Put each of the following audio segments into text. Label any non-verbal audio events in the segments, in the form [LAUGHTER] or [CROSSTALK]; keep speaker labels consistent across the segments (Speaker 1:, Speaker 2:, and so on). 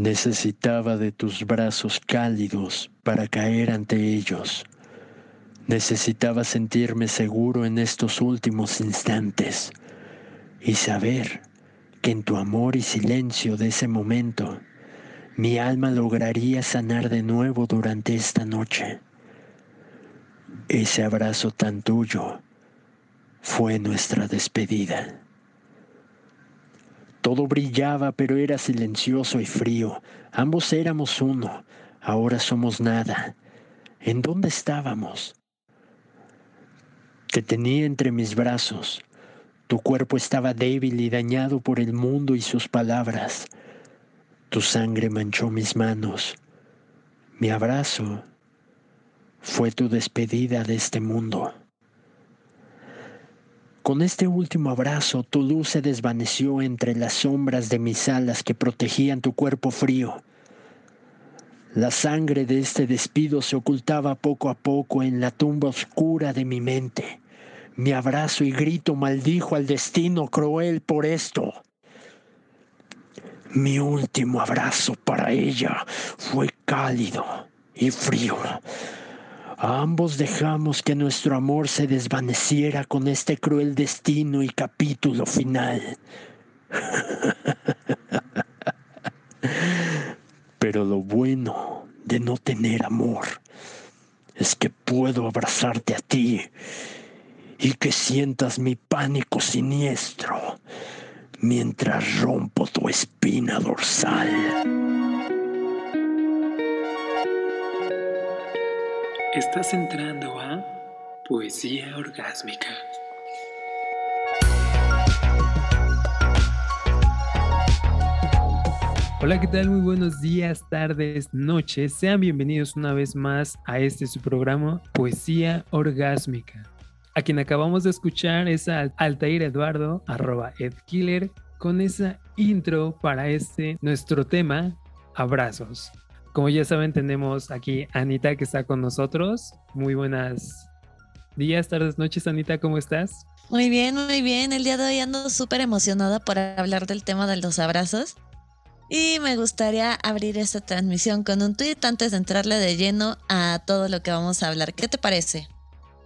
Speaker 1: Necesitaba de tus brazos cálidos para caer ante ellos. Necesitaba sentirme seguro en estos últimos instantes y saber que en tu amor y silencio de ese momento mi alma lograría sanar de nuevo durante esta noche. Ese abrazo tan tuyo fue nuestra despedida. Todo brillaba, pero era silencioso y frío. Ambos éramos uno, ahora somos nada. ¿En dónde estábamos? Te tenía entre mis brazos. Tu cuerpo estaba débil y dañado por el mundo y sus palabras. Tu sangre manchó mis manos. Mi abrazo fue tu despedida de este mundo. Con este último abrazo tu luz se desvaneció entre las sombras de mis alas que protegían tu cuerpo frío. La sangre de este despido se ocultaba poco a poco en la tumba oscura de mi mente. Mi abrazo y grito maldijo al destino cruel por esto. Mi último abrazo para ella fue cálido y frío. Ambos dejamos que nuestro amor se desvaneciera con este cruel destino y capítulo final. Pero lo bueno de no tener amor es que puedo abrazarte a ti y que sientas mi pánico siniestro mientras rompo tu espina dorsal.
Speaker 2: Estás entrando a Poesía Orgásmica. Hola, ¿qué tal? Muy buenos días, tardes, noches. Sean bienvenidos una vez más a este su programa Poesía Orgásmica. A quien acabamos de escuchar es a Altair Eduardo, arroba edkiller, con esa intro para este nuestro tema, abrazos. Como ya saben, tenemos aquí a Anita que está con nosotros. Muy buenas días, tardes, noches, Anita, ¿cómo estás?
Speaker 3: Muy bien, muy bien. El día de hoy ando súper emocionada por hablar del tema de los abrazos. Y me gustaría abrir esta transmisión con un tweet antes de entrarle de lleno a todo lo que vamos a hablar. ¿Qué te parece?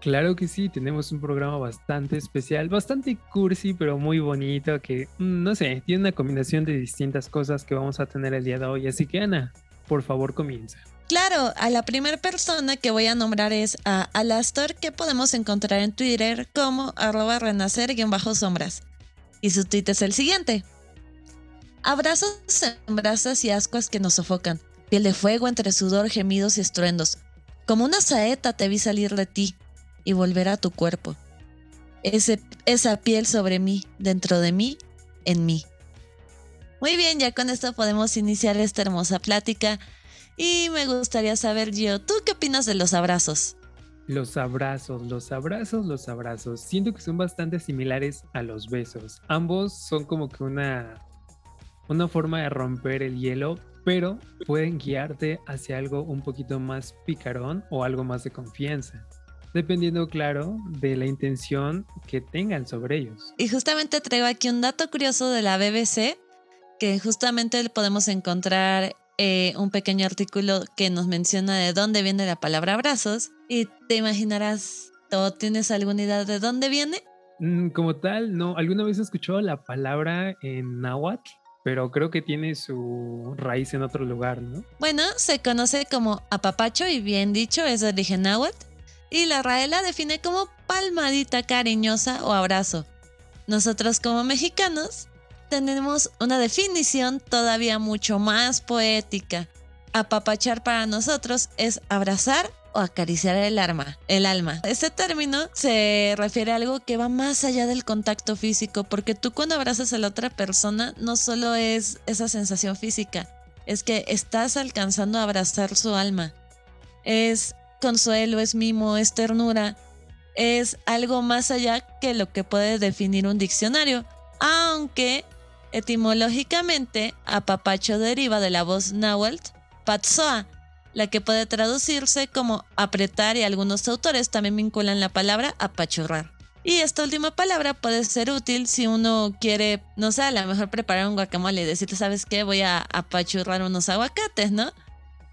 Speaker 2: Claro que sí, tenemos un programa bastante especial, bastante cursi, pero muy bonito, que mm, no sé, tiene una combinación de distintas cosas que vamos a tener el día de hoy. Así que Ana, por favor comienza.
Speaker 3: Claro, a la primera persona que voy a nombrar es a Alastor, que podemos encontrar en Twitter como arroba renacer-sombras. Y su tweet es el siguiente. Abrazos en brasas y ascuas que nos sofocan. Piel de fuego entre sudor, gemidos y estruendos. Como una saeta te vi salir de ti y volver a tu cuerpo. Esa piel sobre mí, dentro de mí, en mí. Muy bien, ya con esto podemos iniciar esta hermosa plática. Y me gustaría saber, yo, ¿tú qué opinas de los abrazos?
Speaker 2: Los abrazos, los abrazos, los abrazos. Siento que son bastante similares a los besos. Ambos son como que una, una forma de romper el hielo, pero pueden guiarte hacia algo un poquito más picarón o algo más de confianza dependiendo, claro, de la intención que tengan sobre ellos.
Speaker 3: Y justamente traigo aquí un dato curioso de la BBC que justamente podemos encontrar eh, un pequeño artículo que nos menciona de dónde viene la palabra abrazos y te imaginarás, ¿o tienes alguna idea de dónde viene?
Speaker 2: Mm, como tal, no. ¿Alguna vez he escuchado la palabra en náhuatl? Pero creo que tiene su raíz en otro lugar, ¿no?
Speaker 3: Bueno, se conoce como apapacho y bien dicho es de origen náhuatl. Y la Raela define como palmadita cariñosa o abrazo. Nosotros como mexicanos tenemos una definición todavía mucho más poética. Apapachar para nosotros es abrazar o acariciar el alma, el alma. Este término se refiere a algo que va más allá del contacto físico, porque tú cuando abrazas a la otra persona no solo es esa sensación física, es que estás alcanzando a abrazar su alma. Es consuelo, es mimo, es ternura, es algo más allá que lo que puede definir un diccionario, aunque Etimológicamente, apapacho deriva de la voz náhuatl patsoa, la que puede traducirse como apretar y algunos autores también vinculan la palabra apachurrar. Y esta última palabra puede ser útil si uno quiere, no sé, a lo mejor preparar un guacamole y decirte, ¿sabes qué? Voy a apachurrar unos aguacates, ¿no?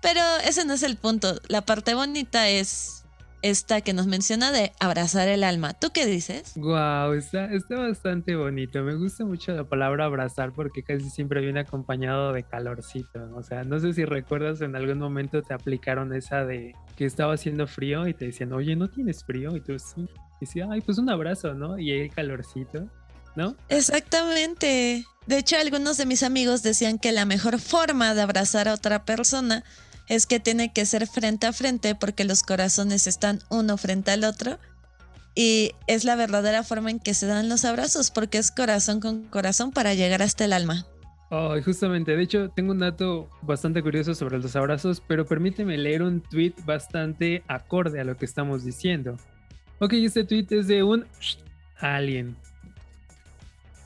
Speaker 3: Pero ese no es el punto. La parte bonita es esta que nos menciona de abrazar el alma. ¿Tú qué dices?
Speaker 2: Wow, está, está bastante bonito. Me gusta mucho la palabra abrazar porque casi siempre viene acompañado de calorcito. O sea, no sé si recuerdas en algún momento te aplicaron esa de que estaba haciendo frío y te decían, oye, ¿no tienes frío? Y tú sí. Y decía, ay, pues un abrazo, ¿no? Y el calorcito, ¿no?
Speaker 3: Exactamente. De hecho, algunos de mis amigos decían que la mejor forma de abrazar a otra persona es que tiene que ser frente a frente porque los corazones están uno frente al otro. Y es la verdadera forma en que se dan los abrazos porque es corazón con corazón para llegar hasta el alma.
Speaker 2: Oh, justamente, de hecho tengo un dato bastante curioso sobre los abrazos, pero permíteme leer un tweet bastante acorde a lo que estamos diciendo. Ok, este tweet es de un alien.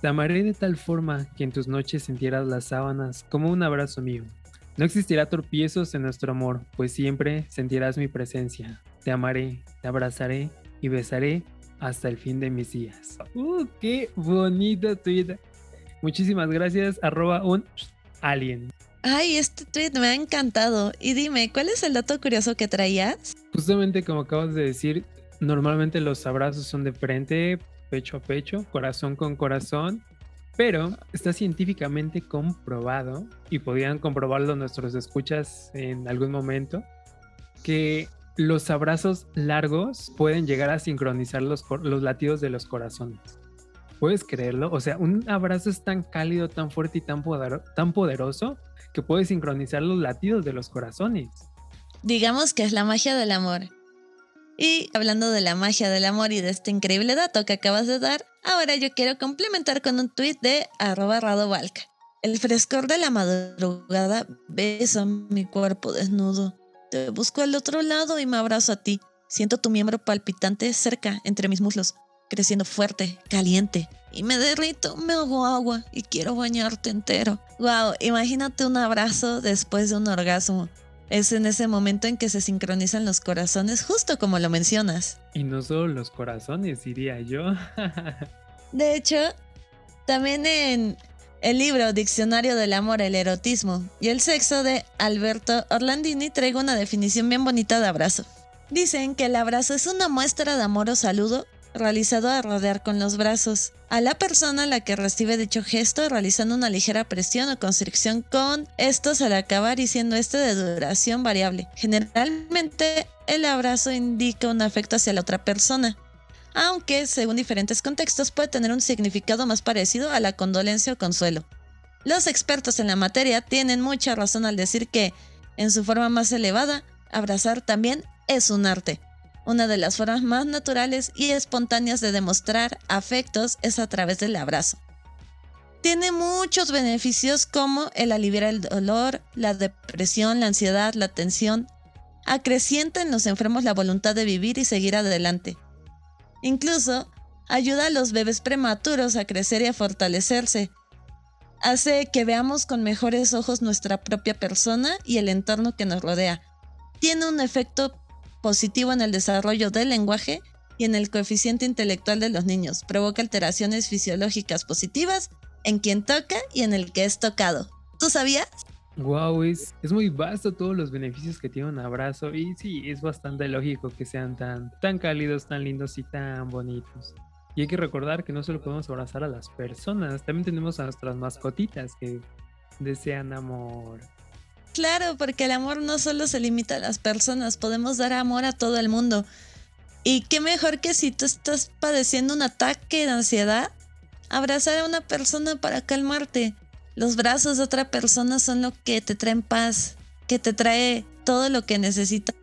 Speaker 2: Te amaré de tal forma que en tus noches sintieras las sábanas como un abrazo mío. No existirá tropiezos en nuestro amor, pues siempre sentirás mi presencia. Te amaré, te abrazaré y besaré hasta el fin de mis días. ¡Uh, qué bonito tweet! Muchísimas gracias, arroba un alien.
Speaker 3: Ay, este tweet me ha encantado. Y dime, ¿cuál es el dato curioso que traías?
Speaker 2: Justamente como acabas de decir, normalmente los abrazos son de frente, pecho a pecho, corazón con corazón. Pero está científicamente comprobado, y podían comprobarlo nuestros escuchas en algún momento, que los abrazos largos pueden llegar a sincronizar los, los latidos de los corazones. ¿Puedes creerlo? O sea, un abrazo es tan cálido, tan fuerte y tan, tan poderoso que puede sincronizar los latidos de los corazones.
Speaker 3: Digamos que es la magia del amor. Y hablando de la magia del amor y de este increíble dato que acabas de dar, ahora yo quiero complementar con un tuit de arroba radovalca. El frescor de la madrugada besa mi cuerpo desnudo. Te busco al otro lado y me abrazo a ti. Siento tu miembro palpitante cerca entre mis muslos, creciendo fuerte, caliente. Y me derrito, me hago agua y quiero bañarte entero. Wow, imagínate un abrazo después de un orgasmo. Es en ese momento en que se sincronizan los corazones, justo como lo mencionas.
Speaker 2: Y no solo los corazones, diría yo. [LAUGHS]
Speaker 3: de hecho, también en el libro Diccionario del Amor, el Erotismo y el Sexo de Alberto Orlandini traigo una definición bien bonita de abrazo. Dicen que el abrazo es una muestra de amor o saludo realizado a rodear con los brazos a la persona a la que recibe dicho gesto realizando una ligera presión o constricción con estos al acabar y siendo este de duración variable. Generalmente el abrazo indica un afecto hacia la otra persona, aunque según diferentes contextos puede tener un significado más parecido a la condolencia o consuelo. Los expertos en la materia tienen mucha razón al decir que, en su forma más elevada, abrazar también es un arte. Una de las formas más naturales y espontáneas de demostrar afectos es a través del abrazo. Tiene muchos beneficios como el aliviar el dolor, la depresión, la ansiedad, la tensión. Acrecienta en los enfermos la voluntad de vivir y seguir adelante. Incluso ayuda a los bebés prematuros a crecer y a fortalecerse. Hace que veamos con mejores ojos nuestra propia persona y el entorno que nos rodea. Tiene un efecto positivo en el desarrollo del lenguaje y en el coeficiente intelectual de los niños. Provoca alteraciones fisiológicas positivas en quien toca y en el que es tocado. ¿Tú sabías?
Speaker 2: Wow, es, es muy vasto todos los beneficios que tiene un abrazo y sí, es bastante lógico que sean tan, tan cálidos, tan lindos y tan bonitos. Y hay que recordar que no solo podemos abrazar a las personas, también tenemos a nuestras mascotitas que desean amor,
Speaker 3: Claro, porque el amor no solo se limita a las personas, podemos dar amor a todo el mundo. Y qué mejor que si tú estás padeciendo un ataque de ansiedad, abrazar a una persona para calmarte. Los brazos de otra persona son lo que te traen paz, que te trae todo lo que necesitas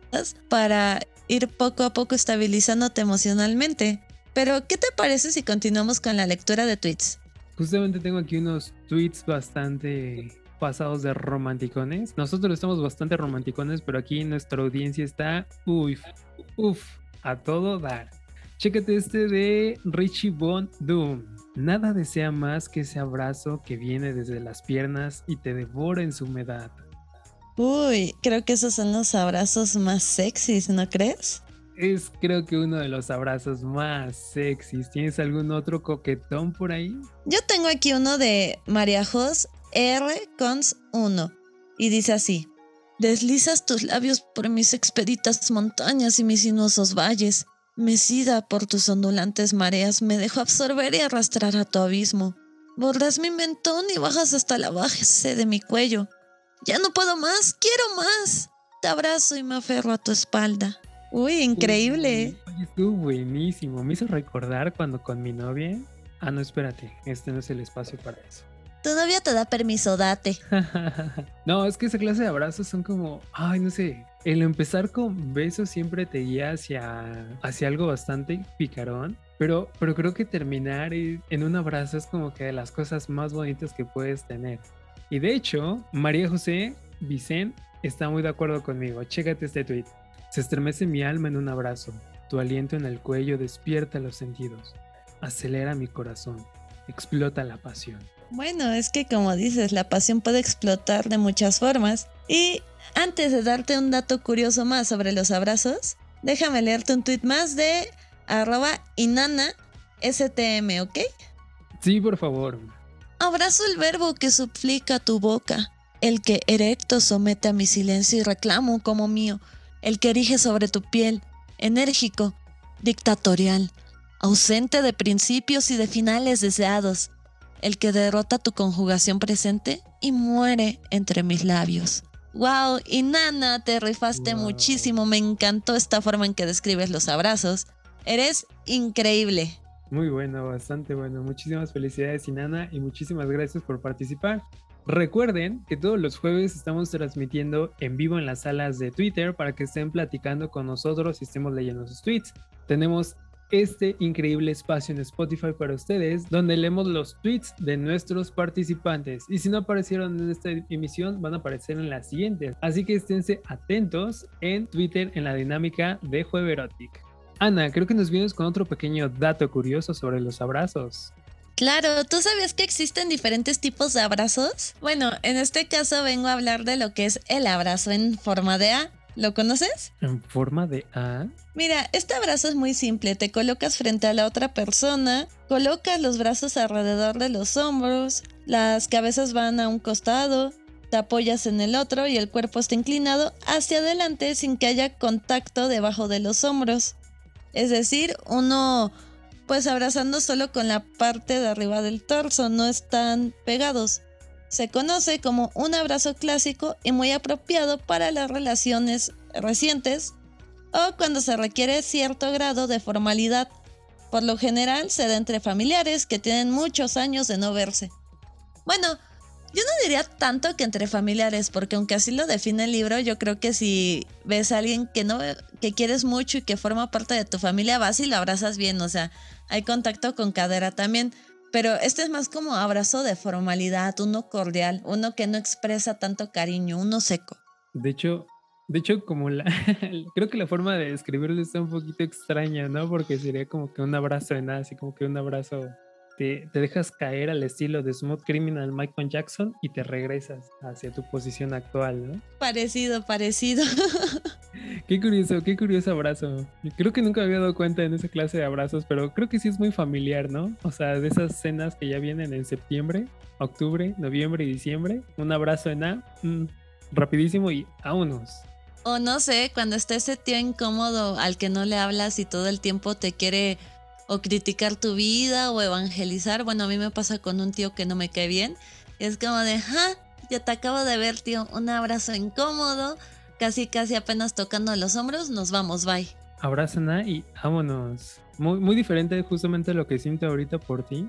Speaker 3: para ir poco a poco estabilizándote emocionalmente. Pero, ¿qué te parece si continuamos con la lectura de tweets?
Speaker 2: Justamente tengo aquí unos tweets bastante pasados de romanticones. Nosotros estamos bastante romanticones, pero aquí nuestra audiencia está, uff, uff, a todo dar. Chécate este de Richie Von Doom. Nada desea más que ese abrazo que viene desde las piernas y te devora en su humedad.
Speaker 3: Uy, creo que esos son los abrazos más sexys, ¿no crees?
Speaker 2: es creo que uno de los abrazos más sexys. ¿Tienes algún otro coquetón por ahí?
Speaker 3: Yo tengo aquí uno de María Jos R. Cons 1 y dice así. Deslizas tus labios por mis expeditas montañas y mis sinuosos valles. Mecida por tus ondulantes mareas, me dejo absorber y arrastrar a tu abismo. Bordas mi mentón y bajas hasta la base de mi cuello. Ya no puedo más, quiero más. Te abrazo y me aferro a tu espalda. Uy, increíble.
Speaker 2: Oye, estuvo buenísimo. Me hizo recordar cuando con mi novia. Ah, no, espérate. Este no es el espacio para eso.
Speaker 3: Tu novia te da permiso, date. [LAUGHS]
Speaker 2: no, es que esa clase de abrazos son como, ay, no sé. El empezar con besos siempre te guía hacia, hacia algo bastante picarón. Pero, pero creo que terminar en un abrazo es como que de las cosas más bonitas que puedes tener. Y de hecho, María José Vicente está muy de acuerdo conmigo. Chécate este tweet. Se estremece mi alma en un abrazo. Tu aliento en el cuello despierta los sentidos. Acelera mi corazón. Explota la pasión.
Speaker 3: Bueno, es que como dices, la pasión puede explotar de muchas formas. Y antes de darte un dato curioso más sobre los abrazos, déjame leerte un tweet más de arroba inana stm, ¿ok?
Speaker 2: Sí, por favor.
Speaker 3: Abrazo el verbo que suplica tu boca, el que erecto somete a mi silencio y reclamo como mío el que erige sobre tu piel, enérgico, dictatorial, ausente de principios y de finales deseados, el que derrota tu conjugación presente y muere entre mis labios. Wow, y Nana, te rifaste muchísimo, me encantó esta forma en que describes los abrazos. Eres increíble.
Speaker 2: Muy bueno, bastante bueno. Muchísimas felicidades, Inana, y muchísimas gracias por participar. Recuerden que todos los jueves estamos transmitiendo en vivo en las salas de Twitter para que estén platicando con nosotros y estemos leyendo sus tweets. Tenemos este increíble espacio en Spotify para ustedes, donde leemos los tweets de nuestros participantes. Y si no aparecieron en esta emisión, van a aparecer en la siguiente. Así que esténse atentos en Twitter en la dinámica de Jueverotic. Ana, creo que nos vienes con otro pequeño dato curioso sobre los abrazos.
Speaker 3: Claro, ¿tú sabías que existen diferentes tipos de abrazos? Bueno, en este caso vengo a hablar de lo que es el abrazo en forma de A. ¿Lo conoces?
Speaker 2: ¿En forma de A?
Speaker 3: Mira, este abrazo es muy simple. Te colocas frente a la otra persona, colocas los brazos alrededor de los hombros, las cabezas van a un costado, te apoyas en el otro y el cuerpo está inclinado hacia adelante sin que haya contacto debajo de los hombros. Es decir, uno pues abrazando solo con la parte de arriba del torso, no están pegados. Se conoce como un abrazo clásico y muy apropiado para las relaciones recientes o cuando se requiere cierto grado de formalidad. Por lo general se da entre familiares que tienen muchos años de no verse. Bueno, yo no diría tanto que entre familiares, porque aunque así lo define el libro, yo creo que si ves a alguien que no que quieres mucho y que forma parte de tu familia, vas y lo abrazas bien, o sea, hay contacto con cadera también. Pero este es más como abrazo de formalidad, uno cordial, uno que no expresa tanto cariño, uno seco.
Speaker 2: De hecho, de hecho, como la [LAUGHS] creo que la forma de describirlo está un poquito extraña, ¿no? Porque sería como que un abrazo de nada, así como que un abrazo te, dejas caer al estilo de Smooth Criminal Michael Jackson y te regresas hacia tu posición actual, ¿no?
Speaker 3: Parecido, parecido. [LAUGHS]
Speaker 2: qué curioso, qué curioso abrazo. Creo que nunca había dado cuenta en esa clase de abrazos, pero creo que sí es muy familiar, ¿no? O sea, de esas cenas que ya vienen en septiembre, octubre, noviembre y diciembre. Un abrazo en A, mm, rapidísimo y vámonos.
Speaker 3: O no sé, cuando está ese tío incómodo al que no le hablas y todo el tiempo te quiere o criticar tu vida o evangelizar. Bueno, a mí me pasa con un tío que no me cae bien. Es como de, ja, ya te acabo de ver, tío, un abrazo incómodo, casi, casi apenas tocando los hombros, nos vamos, bye.
Speaker 2: Abrázana y vámonos. Muy, muy diferente justamente lo que siento ahorita por ti.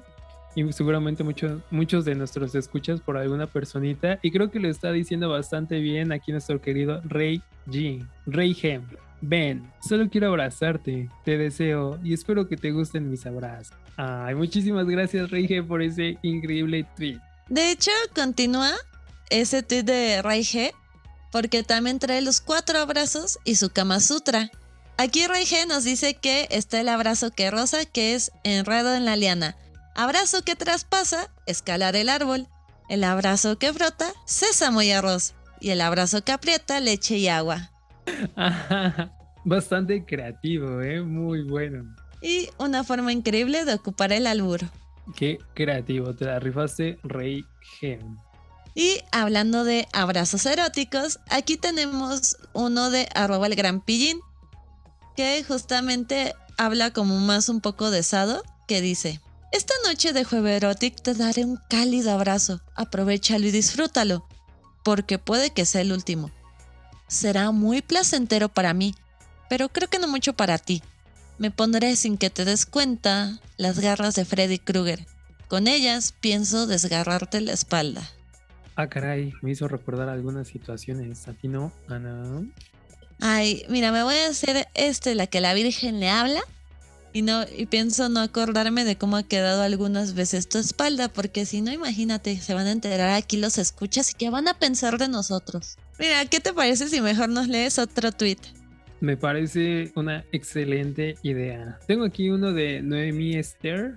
Speaker 2: Y seguramente muchos, muchos de nuestros escuchas por alguna personita. Y creo que lo está diciendo bastante bien aquí nuestro querido Rey G. Rey G. Ven, solo quiero abrazarte, te deseo y espero que te gusten mis abrazos. Ay, muchísimas gracias Reige por ese increíble tweet.
Speaker 3: De hecho, continúa ese tweet de Reige porque también trae los cuatro abrazos y su Kama Sutra. Aquí Reige nos dice que está el abrazo que rosa, que es enredo en la liana. Abrazo que traspasa, escalar el árbol. El abrazo que frota, sésamo y arroz. Y el abrazo que aprieta, leche y agua. [LAUGHS]
Speaker 2: Bastante creativo, ¿eh? Muy bueno.
Speaker 3: Y una forma increíble de ocupar el albur.
Speaker 2: Qué creativo, te la rifaste, Rey Gen.
Speaker 3: Y hablando de abrazos eróticos, aquí tenemos uno de arroba el gran pillín, que justamente habla como más un poco de sado, que dice, esta noche de jueves erótico te daré un cálido abrazo, aprovechalo y disfrútalo, porque puede que sea el último. Será muy placentero para mí, pero creo que no mucho para ti. Me pondré sin que te des cuenta las garras de Freddy Krueger. Con ellas pienso desgarrarte la espalda.
Speaker 2: Ah, caray, me hizo recordar algunas situaciones. ¿A ti no, Ana?
Speaker 3: Ay, mira, me voy a hacer este, la que la Virgen le habla. Y no, y pienso no acordarme de cómo ha quedado algunas veces tu espalda, porque si no, imagínate, se van a enterar aquí los escuchas y qué van a pensar de nosotros. Mira, ¿qué te parece si mejor nos lees otro tweet?
Speaker 2: Me parece una excelente idea. Tengo aquí uno de Noemi Esther.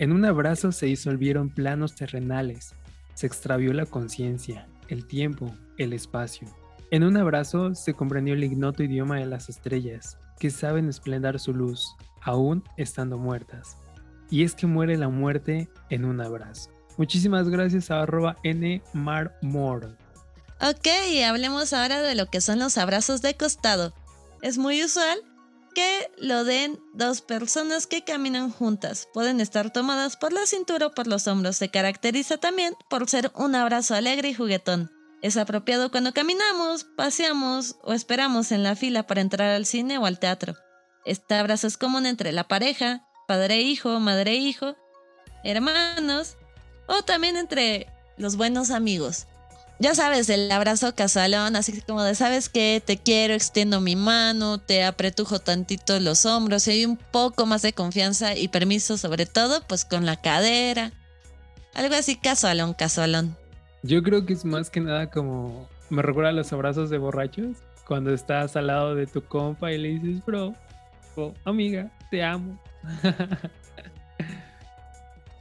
Speaker 2: En un abrazo se disolvieron planos terrenales, se extravió la conciencia, el tiempo, el espacio. En un abrazo se comprendió el ignoto idioma de las estrellas, que saben esplendar su luz, aún estando muertas. Y es que muere la muerte en un abrazo. Muchísimas gracias a arroba nmarmore.
Speaker 3: Ok, hablemos ahora de lo que son los abrazos de costado. Es muy usual que lo den dos personas que caminan juntas. Pueden estar tomadas por la cintura o por los hombros. Se caracteriza también por ser un abrazo alegre y juguetón. Es apropiado cuando caminamos, paseamos o esperamos en la fila para entrar al cine o al teatro. Este abrazo es común entre la pareja, padre-hijo, madre-hijo, hermanos o también entre los buenos amigos ya sabes, el abrazo casualón, así como de, ¿sabes qué? Te quiero, extiendo mi mano, te apretujo tantito los hombros y hay un poco más de confianza y permiso, sobre todo, pues con la cadera. Algo así casualón, casualón.
Speaker 2: Yo creo que es más que nada como, me recuerda los abrazos de borrachos, cuando estás al lado de tu compa y le dices, bro, o amiga, te amo. [LAUGHS]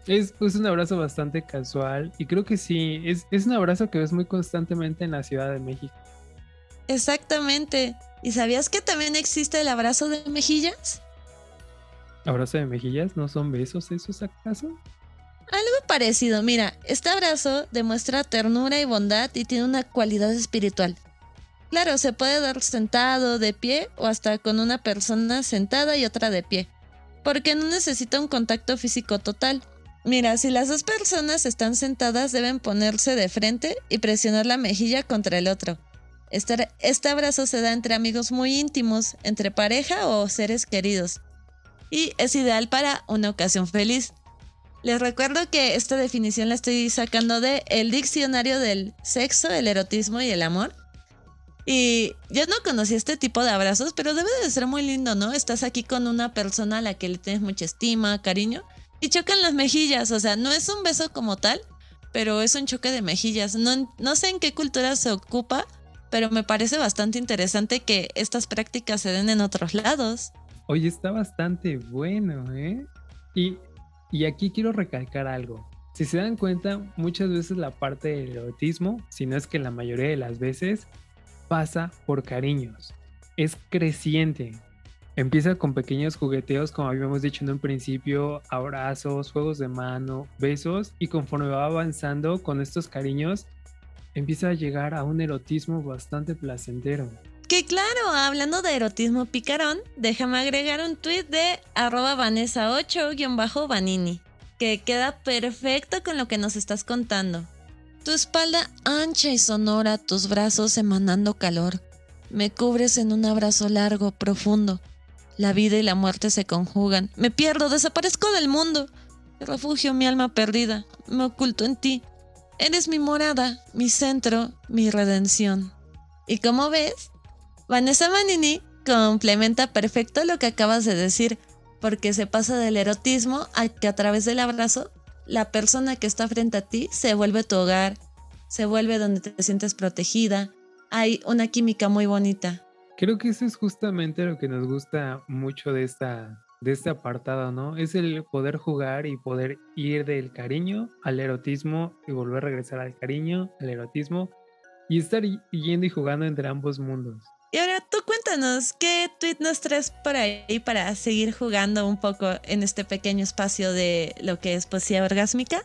Speaker 2: Es, un abrazo bastante casual y creo que sí, es, es un abrazo que ves muy constantemente en la Ciudad de México.
Speaker 3: Exactamente. ¿Y sabías que también existe el abrazo de mejillas?
Speaker 2: ¿Abrazo de mejillas? ¿No son besos esos acaso?
Speaker 3: Algo parecido. Mira, este abrazo demuestra ternura y bondad y tiene una cualidad espiritual. Claro, se puede dar sentado, de pie o hasta con una persona sentada y otra de pie, porque no necesita un contacto físico total. Mira, si las dos personas están sentadas deben ponerse de frente y presionar la mejilla contra el otro. Este, abrazo se da entre amigos muy íntimos, entre pareja o seres queridos. Y es ideal para una ocasión feliz. Les recuerdo que esta definición la estoy sacando de el diccionario del sexo, el erotismo y el amor. Y yo no conocí este tipo de abrazos, pero debe de ser muy lindo, ¿no? Estás aquí con una persona a la que le tienes mucha estima, cariño, y chocan las mejillas, o sea, no es un beso como tal, pero es un choque de mejillas. No, no sé en qué cultura se ocupa, pero me parece bastante interesante que estas prácticas se den en otros lados.
Speaker 2: Oye, está bastante bueno, ¿eh? Y, y aquí quiero recalcar algo. Si se dan cuenta, muchas veces la parte del erotismo, si no es que la mayoría de las veces, pasa por cariños. Es creciente. Empieza con pequeños jugueteos, como habíamos dicho en un principio, abrazos, juegos de mano, besos, y conforme va avanzando con estos cariños, empieza a llegar a un erotismo bastante placentero.
Speaker 3: Que claro, hablando de erotismo picarón, déjame agregar un tweet de arroba Vanessa8-Vanini, que queda perfecto con lo que nos estás contando. Tu espalda ancha y sonora, tus brazos emanando calor. Me cubres en un abrazo largo, profundo la vida y la muerte se conjugan. Me pierdo, desaparezco del mundo. refugio mi alma perdida. Me oculto en ti. Eres mi morada, mi centro, mi redención. Y como ves, Vanessa Manini complementa perfecto lo que acabas de decir, porque se pasa del erotismo a que a través del abrazo, la persona que está frente a ti se vuelve tu hogar, se vuelve donde te sientes protegida. Hay una química muy bonita.
Speaker 2: Creo que eso es justamente lo que nos gusta mucho de esta de este apartado, ¿no? Es el poder jugar y poder ir del cariño al erotismo y volver a regresar al cariño, al erotismo y estar yendo y jugando entre ambos mundos.
Speaker 3: Y ahora tú cuéntanos, ¿qué tweet nos traes por ahí para seguir jugando un poco en este pequeño espacio de lo que es poesía orgásmica?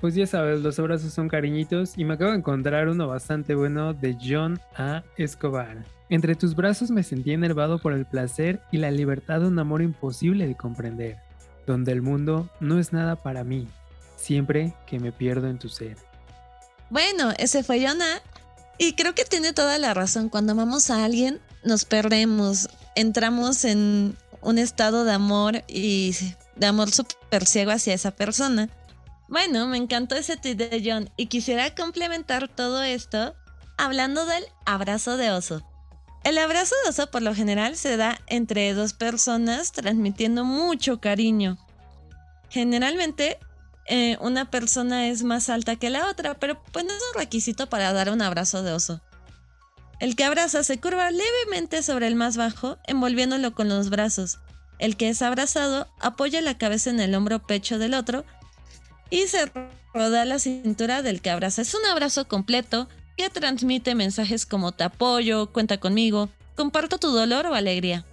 Speaker 2: Pues ya sabes, los abrazos son cariñitos y me acabo de encontrar uno bastante bueno de John A. Escobar. Entre tus brazos me sentí enervado por el placer y la libertad de un amor imposible de comprender, donde el mundo no es nada para mí, siempre que me pierdo en tu ser.
Speaker 3: Bueno, ese fue John A. Y creo que tiene toda la razón. Cuando amamos a alguien, nos perdemos, entramos en un estado de amor y de amor súper ciego hacia esa persona. Bueno, me encantó ese tweet de John y quisiera complementar todo esto hablando del abrazo de oso. El abrazo de oso por lo general se da entre dos personas transmitiendo mucho cariño. Generalmente eh, una persona es más alta que la otra, pero pues no es un requisito para dar un abrazo de oso. El que abraza se curva levemente sobre el más bajo, envolviéndolo con los brazos. El que es abrazado apoya la cabeza en el hombro pecho del otro y se roda la cintura del que abraza. Es un abrazo completo que transmite mensajes como te apoyo, cuenta conmigo, comparto tu dolor o alegría.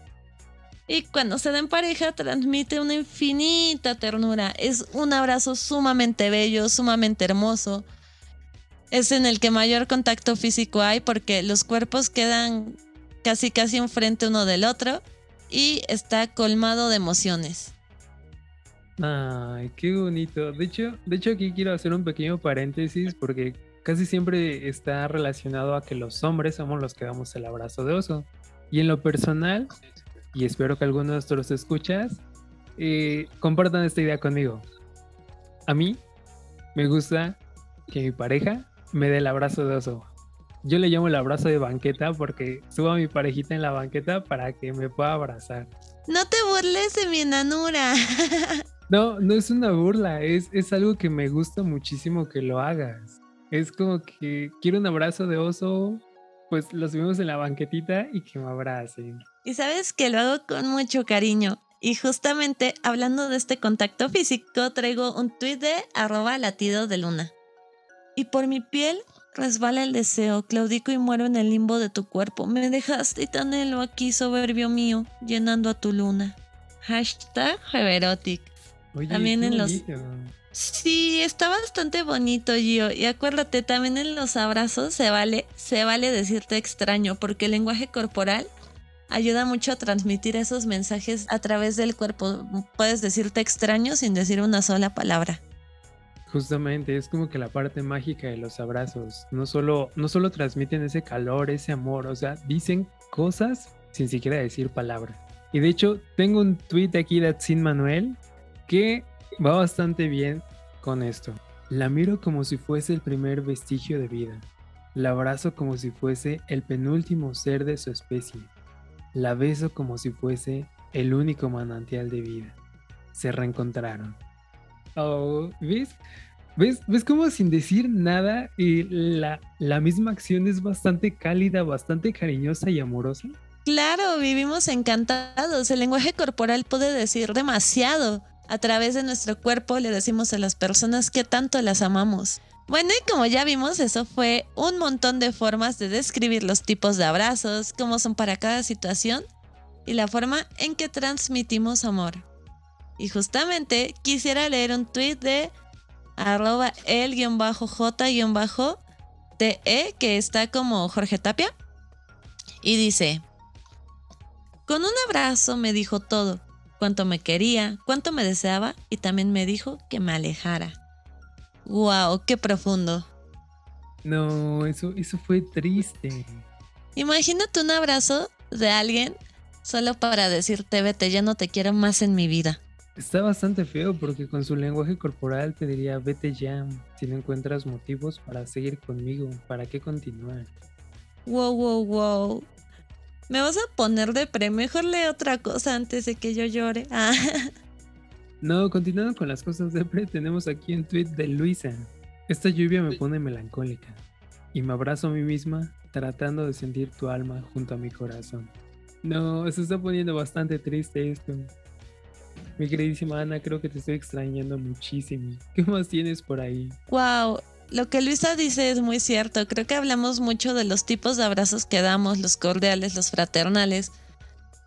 Speaker 3: Y cuando se da en pareja transmite una infinita ternura. Es un abrazo sumamente bello, sumamente hermoso. Es en el que mayor contacto físico hay porque los cuerpos quedan casi casi enfrente uno del otro y está colmado de emociones.
Speaker 2: Ay, qué bonito. De hecho, de hecho aquí quiero hacer un pequeño paréntesis porque casi siempre está relacionado a que los hombres somos los que damos el abrazo de oso. Y en lo personal, y espero que algunos de nuestros escuchas eh, compartan esta idea conmigo. A mí me gusta que mi pareja me dé el abrazo de oso. Yo le llamo el abrazo de banqueta porque subo a mi parejita en la banqueta para que me pueda abrazar.
Speaker 3: No te burles de mi enanura. [LAUGHS]
Speaker 2: No, no es una burla, es, es algo que me gusta muchísimo que lo hagas. Es como que quiero un abrazo de oso, pues lo subimos en la banquetita y que me abracen.
Speaker 3: Y sabes que lo hago con mucho cariño. Y justamente hablando de este contacto físico, traigo un tuit de arroba latido de luna. Y por mi piel resbala el deseo, claudico y muero en el limbo de tu cuerpo. Me dejaste y te aquí, soberbio mío, llenando a tu luna. Hashtag Reverotic. También en los... Sí, está bastante bonito, Gio. Y acuérdate, también en los abrazos se vale, se vale decirte extraño, porque el lenguaje corporal ayuda mucho a transmitir esos mensajes a través del cuerpo. Puedes decirte extraño sin decir una sola palabra.
Speaker 2: Justamente, es como que la parte mágica de los abrazos. No solo, no solo transmiten ese calor, ese amor, o sea, dicen cosas sin siquiera decir palabra. Y de hecho, tengo un tweet aquí de Sin Manuel va bastante bien con esto. La miro como si fuese el primer vestigio de vida. La abrazo como si fuese el penúltimo ser de su especie. La beso como si fuese el único manantial de vida. Se reencontraron. Oh, ¿ves? ¿Ves, ¿Ves cómo sin decir nada y la, la misma acción es bastante cálida, bastante cariñosa y amorosa?
Speaker 3: Claro, vivimos encantados. El lenguaje corporal puede decir demasiado. A través de nuestro cuerpo le decimos a las personas que tanto las amamos. Bueno, y como ya vimos, eso fue un montón de formas de describir los tipos de abrazos, cómo son para cada situación y la forma en que transmitimos amor. Y justamente quisiera leer un tweet de arroba el-j-te que está como Jorge Tapia y dice, con un abrazo me dijo todo cuánto me quería, cuánto me deseaba y también me dijo que me alejara. ¡Wow! ¡Qué profundo!
Speaker 2: No, eso, eso fue triste.
Speaker 3: Imagínate un abrazo de alguien solo para decirte vete, ya no te quiero más en mi vida.
Speaker 2: Está bastante feo porque con su lenguaje corporal te diría vete ya, si no encuentras motivos para seguir conmigo, ¿para qué continuar?
Speaker 3: Wow, wow, wow. Me vas a poner de pre. Mejor lee otra cosa antes de que yo llore. [LAUGHS] Ah.
Speaker 2: No, continuando con las cosas de pre, tenemos aquí un tweet de Luisa. Esta lluvia me pone melancólica y me abrazo a mí misma tratando de sentir tu alma junto a mi corazón. No, se está poniendo bastante triste esto. Mi queridísima Ana, creo que te estoy extrañando muchísimo. ¿Qué más tienes por ahí?
Speaker 3: Wow, lo que Luisa dice es muy cierto. Creo que hablamos mucho de los tipos de abrazos que damos, los cordiales, los fraternales,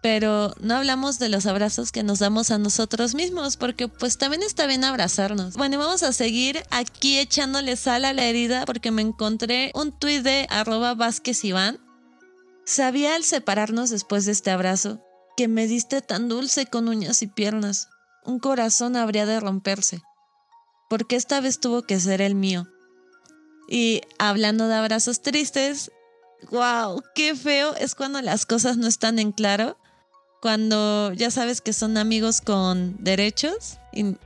Speaker 3: pero no hablamos de los abrazos que nos damos a nosotros mismos, porque pues también está bien abrazarnos. Bueno, vamos a seguir aquí echándole sal a la herida porque me encontré un tuit de arroba Vázquez Iván. Sabía al separarnos después de este abrazo que me diste tan dulce con uñas y piernas. Un corazón habría de romperse. Porque esta vez tuvo que ser el mío. Y hablando de abrazos tristes, wow, qué feo es cuando las cosas no están en claro, cuando ya sabes que son amigos con derechos y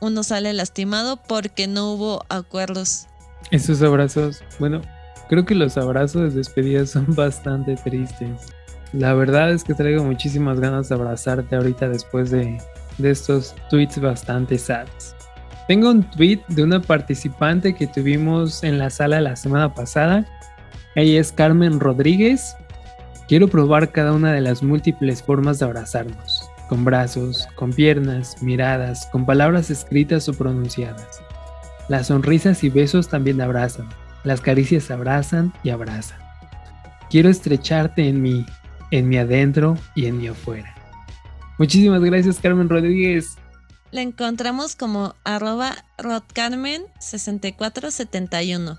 Speaker 3: uno sale lastimado porque no hubo acuerdos.
Speaker 2: Esos abrazos, bueno, creo que los abrazos de despedida son [LAUGHS] bastante tristes. La verdad es que traigo muchísimas ganas de abrazarte ahorita después de, estos tweets bastante sads. Tengo un tweet de una participante que tuvimos en la sala la semana pasada. Ella es Carmen Rodríguez. Quiero probar cada una de las múltiples formas de abrazarnos. Con brazos, con piernas, miradas, con palabras escritas o pronunciadas. Las sonrisas y besos también abrazan. Las caricias abrazan y abrazan. Quiero estrecharte en mí, en mi adentro y en mi afuera. Muchísimas gracias Carmen Rodríguez.
Speaker 3: La encontramos como arroba rodcarmen6471.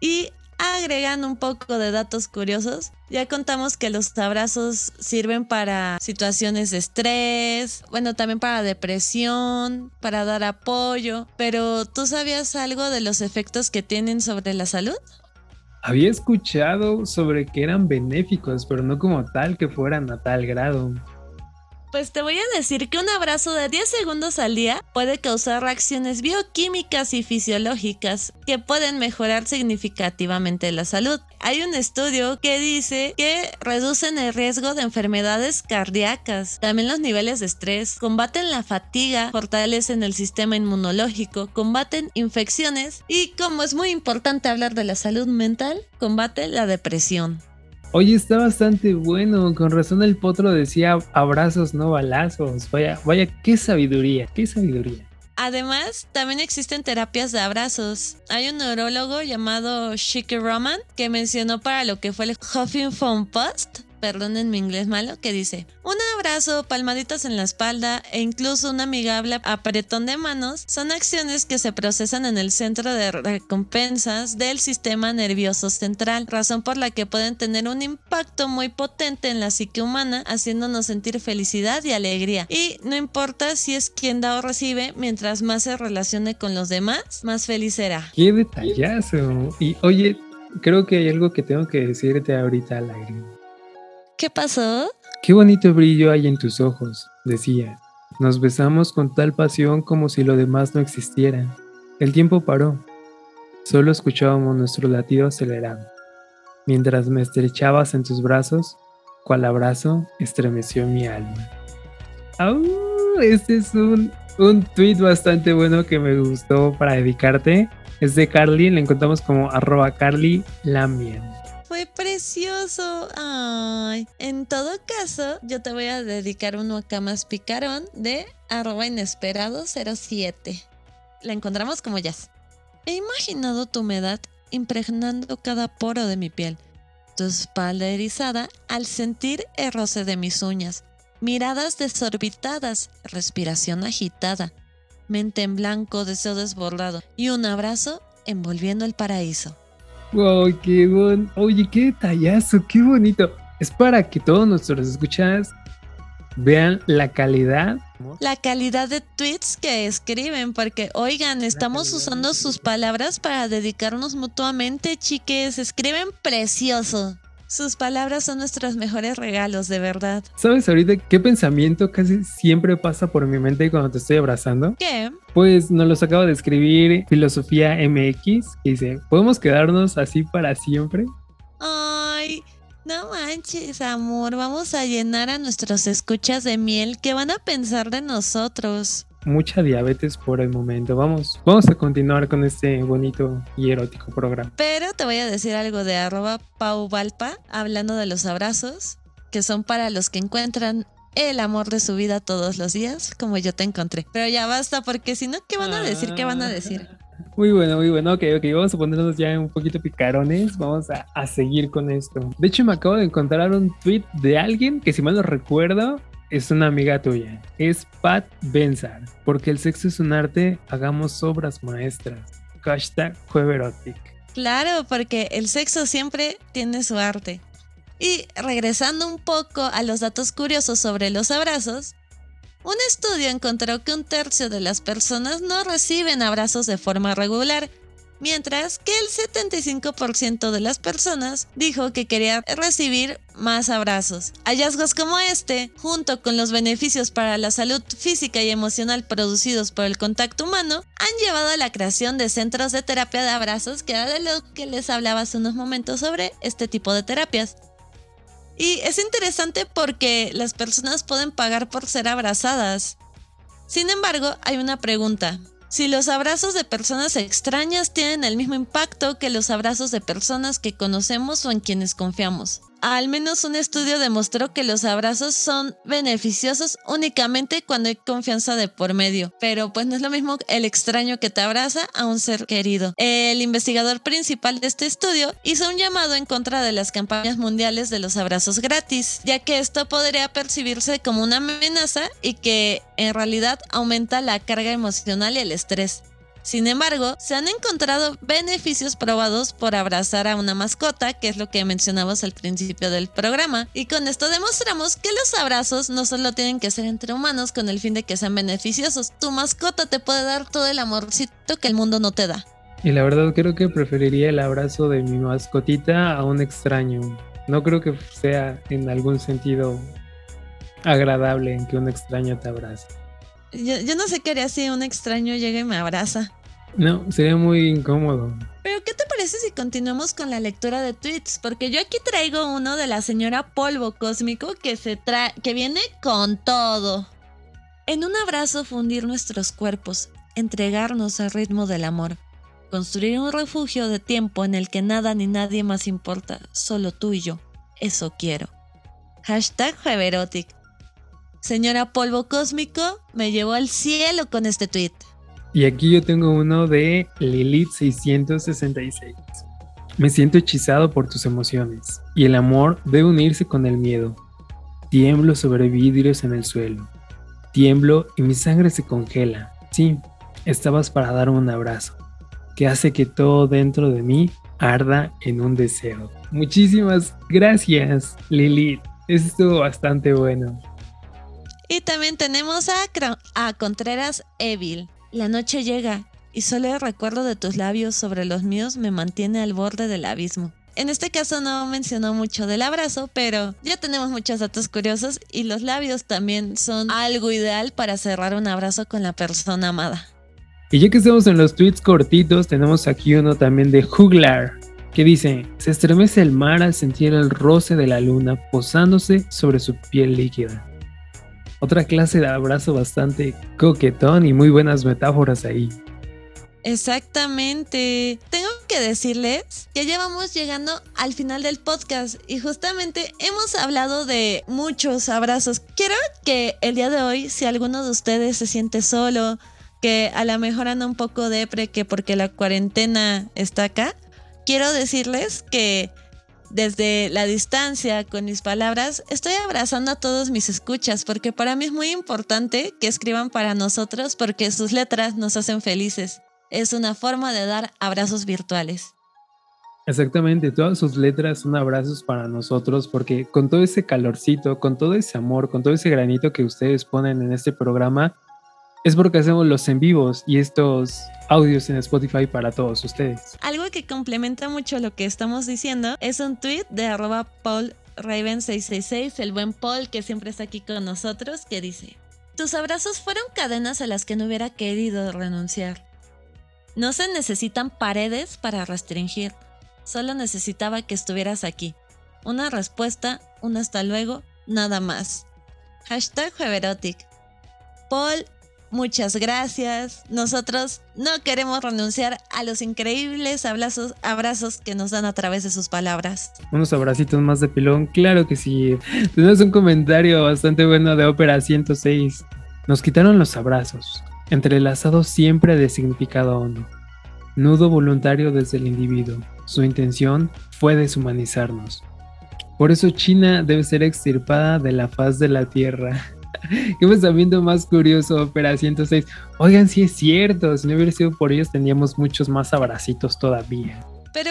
Speaker 3: Y agregando un poco de datos curiosos, ya contamos que los abrazos sirven para situaciones de estrés, bueno, también para depresión, para dar apoyo, pero ¿tú sabías algo de los efectos que tienen sobre la salud?
Speaker 2: Había escuchado sobre que eran benéficos, pero no como tal que fueran a tal grado.
Speaker 3: Pues te voy a decir que un abrazo de 10 segundos al día puede causar reacciones bioquímicas y fisiológicas que pueden mejorar significativamente la salud. Hay un estudio que dice que reducen el riesgo de enfermedades cardíacas, también los niveles de estrés, combaten la fatiga, fortalecen el sistema inmunológico, combaten infecciones y como es muy importante hablar de la salud mental, combate la depresión.
Speaker 2: Oye, está bastante bueno. Con razón el potro decía abrazos, no balazos. Vaya, vaya, qué sabiduría, qué sabiduría.
Speaker 3: Además, también existen terapias de abrazos. Hay un neurólogo llamado Shiki Roman que mencionó para lo que fue el Huffington Post perdonen mi inglés malo, que dice, un abrazo, palmaditas en la espalda e incluso un amigable apretón de manos son acciones que se procesan en el centro de recompensas del sistema nervioso central, razón por la que pueden tener un impacto muy potente en la psique humana, haciéndonos sentir felicidad y alegría. Y no importa si es quien da o recibe, mientras más se relacione con los demás, más feliz será.
Speaker 2: ¡Qué detallazo! Y oye, creo que hay algo que tengo que decirte ahorita aire.
Speaker 3: ¿Qué pasó?
Speaker 2: Qué bonito brillo hay en tus ojos, decía. Nos besamos con tal pasión como si lo demás no existiera. El tiempo paró. Solo escuchábamos nuestro latido acelerado. Mientras me estrechabas en tus brazos, cual abrazo estremeció mi alma. Este es un, un tweet bastante bueno que me gustó para dedicarte. Es de Carly, le encontramos como arroba Carly Lamien
Speaker 3: precioso. En todo caso, yo te voy a dedicar uno acá más picarón de arroba inesperado 07. La encontramos como jazz. He imaginado tu humedad impregnando cada poro de mi piel, tu espalda erizada al sentir el roce de mis uñas, miradas desorbitadas, respiración agitada, mente en blanco, deseo desbordado y un abrazo envolviendo el paraíso.
Speaker 2: Wow, qué bon... Oye, qué detallazo, qué bonito. Es para que todos nuestros escuchas vean la calidad.
Speaker 3: La calidad de tweets que escriben, porque oigan, estamos usando sus palabras para dedicarnos mutuamente, chiques. Escriben precioso. Sus palabras son nuestros mejores regalos, de verdad.
Speaker 2: ¿Sabes ahorita qué pensamiento casi siempre pasa por mi mente cuando te estoy abrazando?
Speaker 3: ¿Qué?
Speaker 2: Pues nos los acaba de escribir Filosofía MX, que dice, ¿podemos quedarnos así para siempre?
Speaker 3: Ay, no manches, amor, vamos a llenar a nuestros escuchas de miel que van a pensar de nosotros
Speaker 2: mucha diabetes por el momento. Vamos, vamos a continuar con este bonito y erótico programa.
Speaker 3: Pero te voy a decir algo de arroba pauvalpa, hablando de los abrazos, que son para los que encuentran el amor de su vida todos los días, como yo te encontré. Pero ya basta, porque si no, ¿qué van a decir? ¿Qué van a decir?
Speaker 2: Muy bueno, muy bueno. Ok, ok, vamos a ponernos ya un poquito picarones. Vamos a, a, seguir con esto. De hecho, me acabo de encontrar un tweet de alguien que, si mal no recuerdo, es una amiga tuya. Es Pat Benzar. Porque el sexo es un arte, hagamos obras maestras. Hashtag Jueverotic.
Speaker 3: Claro, porque el sexo siempre tiene su arte. Y regresando un poco a los datos curiosos sobre los abrazos, un estudio encontró que un tercio de las personas no reciben abrazos de forma regular, mientras que el 75% de las personas dijo que quería recibir más abrazos. Hallazgos como este, junto con los beneficios para la salud física y emocional producidos por el contacto humano, han llevado a la creación de centros de terapia de abrazos, que era de lo que les hablaba hace unos momentos sobre este tipo de terapias. Y es interesante porque las personas pueden pagar por ser abrazadas. Sin embargo, hay una pregunta si los abrazos de personas extrañas tienen el mismo impacto que los abrazos de personas que conocemos o en quienes confiamos. Al menos un estudio demostró que los abrazos son beneficiosos únicamente cuando hay confianza de por medio, pero pues no es lo mismo el extraño que te abraza a un ser querido. El investigador principal de este estudio hizo un llamado en contra de las campañas mundiales de los abrazos gratis, ya que esto podría percibirse como una amenaza y que en realidad aumenta la carga emocional y el estrés. Sin embargo, se han encontrado beneficios probados por abrazar a una mascota, que es lo que mencionamos al principio del programa, y con esto demostramos que los abrazos no solo tienen que ser entre humanos con el fin de que sean beneficiosos, tu mascota te puede dar todo el amorcito que el mundo no te da.
Speaker 2: Y la verdad creo que preferiría el abrazo de mi mascotita a un extraño. No creo que sea en algún sentido agradable en que un extraño te abrace.
Speaker 3: Yo, no sé qué haría si un extraño llega y me abraza.
Speaker 2: No, sería muy incómodo.
Speaker 3: Pero ¿qué te parece si continuamos con la lectura de tweets? Porque yo aquí traigo uno de la señora Polvo Cósmico que se trae, que viene con todo. En un abrazo fundir nuestros cuerpos, entregarnos al ritmo del amor, construir un refugio de tiempo en el que nada ni nadie más importa, solo tú y yo. Eso quiero. Hashtag Jueverotic. Señora Polvo Cósmico me llevó al cielo con este tweet.
Speaker 2: Y aquí yo tengo uno de Lilith 666. Me siento hechizado por tus emociones, y el amor debe unirse con el miedo. Tiemblo sobre vidrios en el suelo. Tiemblo y mi sangre se congela. Sí, estabas para dar un abrazo, que hace que todo dentro de mí arda en un deseo. Muchísimas gracias, Lilith. Estuvo bastante bueno.
Speaker 3: Y también tenemos a, Contreras Evil. La noche llega y solo el recuerdo de tus labios sobre los míos me mantiene al borde del abismo. En este caso no mencionó mucho del abrazo, pero ya tenemos muchos datos curiosos y los labios también son algo ideal para cerrar un abrazo con la persona amada.
Speaker 2: Y ya que estamos en los tweets cortitos, tenemos aquí uno también de Juglar, que dice, se estremece el mar al sentir el roce de la luna posándose sobre su piel líquida. Otra clase de abrazo bastante coquetón y muy buenas metáforas ahí.
Speaker 3: Exactamente. Tengo que decirles que ya vamos llegando al final del podcast y justamente hemos hablado de muchos abrazos. Quiero que el día de hoy, si alguno de ustedes se siente solo, que a lo mejor anda un poco depre, que porque la cuarentena está acá, quiero decirles que desde la distancia, con mis palabras, estoy abrazando a todos mis escuchas porque para mí es muy importante que escriban para nosotros porque sus letras nos hacen felices. Es una forma de dar abrazos virtuales.
Speaker 2: Exactamente, todas sus letras son abrazos para nosotros porque con todo ese calorcito, con todo ese amor, con todo ese granito que ustedes ponen en este programa, es porque hacemos los en vivos y estos audios en Spotify para todos ustedes.
Speaker 3: Algo que complementa mucho lo que estamos diciendo es un tweet de arroba Paul Raven 666, el buen Paul que siempre está aquí con nosotros, que dice, tus abrazos fueron cadenas a las que no hubiera querido renunciar. No se necesitan paredes para restringir, solo necesitaba que estuvieras aquí. Una respuesta, un hasta luego, nada más. Hashtag Jueverotic. Paul muchas gracias. Nosotros no queremos renunciar a los increíbles abrazos, que nos dan a través de sus palabras.
Speaker 2: Unos abracitos más de pilón, claro que sí. Tenemos un comentario bastante bueno de Ópera 106. Nos quitaron los abrazos, entrelazados siempre de significado hondo. nudo voluntario desde el individuo. Su intención fue deshumanizarnos. Por eso China debe ser extirpada de la faz de la Tierra. [LAUGHS] Qué pensamiento más curioso, Opera 106. Oigan, si es cierto, si no hubiera sido por ellos tendríamos muchos más abracitos todavía.
Speaker 3: Pero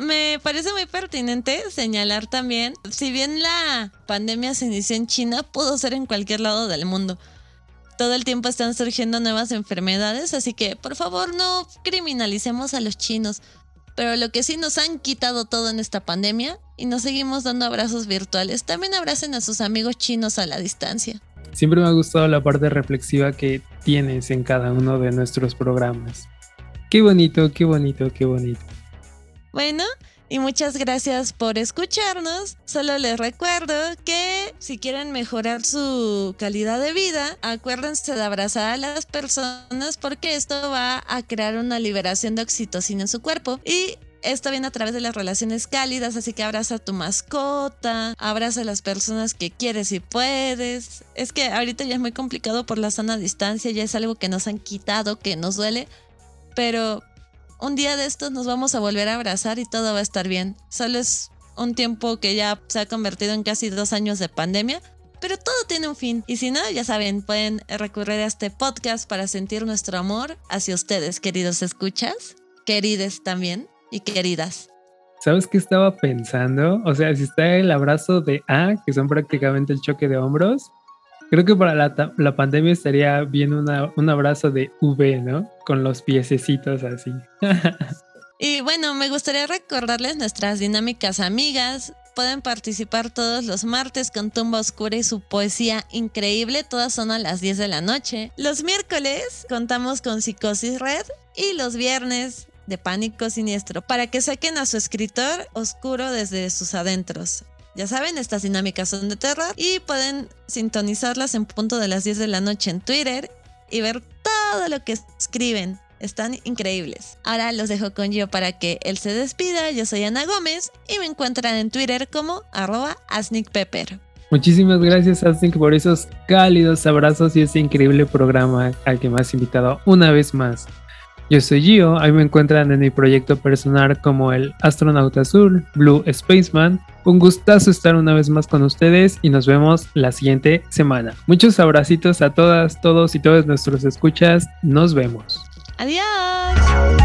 Speaker 3: me parece muy pertinente señalar también, si bien la pandemia se inició en China, pudo ser en cualquier lado del mundo. Todo el tiempo están surgiendo nuevas enfermedades, así que por favor no criminalicemos a los chinos. Pero lo que sí nos han quitado todo en esta pandemia y nos seguimos dando abrazos virtuales, también abracen a sus amigos chinos a la distancia.
Speaker 2: Siempre me ha gustado la parte reflexiva que tienes en cada uno de nuestros programas. Qué bonito, qué bonito, qué bonito.
Speaker 3: Bueno, y muchas gracias por escucharnos. Solo les recuerdo que si quieren mejorar su calidad de vida, acuérdense de abrazar a las personas porque esto va a crear una liberación de oxitocina en su cuerpo y esto viene a través de las relaciones cálidas, así que abraza tu mascota, abraza a las personas que quieres y puedes. Es que ahorita ya es muy complicado por la sana distancia, ya es algo que nos han quitado, que nos duele, pero un día de estos nos vamos a volver a abrazar y todo va a estar bien. Solo es un tiempo que ya se ha convertido en casi dos años de pandemia, pero todo tiene un fin. Y si no, ya saben, pueden recurrir a este podcast para sentir nuestro amor hacia ustedes, queridos escuchas, querides también y queridas.
Speaker 2: ¿Sabes qué estaba pensando? O sea, si está el abrazo de A, que son prácticamente el choque de hombros, Creo que para la, pandemia estaría bien un abrazo de V, ¿no? Con los piececitos así. [LAUGHS]
Speaker 3: y bueno, me gustaría recordarles nuestras dinámicas amigas. Pueden participar todos los martes con Tumba Oscura y su poesía increíble. Todas son a las 10 de la noche. Los miércoles contamos con Psicosis Red. Y los viernes de Pánico Siniestro para que saquen a su escritor oscuro desde sus adentros. Ya saben, estas dinámicas son de terror y pueden sintonizarlas en punto de las 10 de la noche en Twitter y ver todo lo que escriben. Están increíbles. Ahora los dejo con yo para que él se despida. Yo soy Ana Gómez y me encuentran en Twitter como arroba asnickpepper.
Speaker 2: Muchísimas gracias, Asnick, por esos cálidos abrazos y ese increíble programa al que me has invitado una vez más. Yo soy Gio, ahí me encuentran en mi proyecto personal como el Astronauta Azul, Blue Spaceman. Un gustazo estar una vez más con ustedes y nos vemos la siguiente semana. Muchos abracitos a todas, todos y todas nuestros escuchas. Nos vemos.
Speaker 3: Adiós.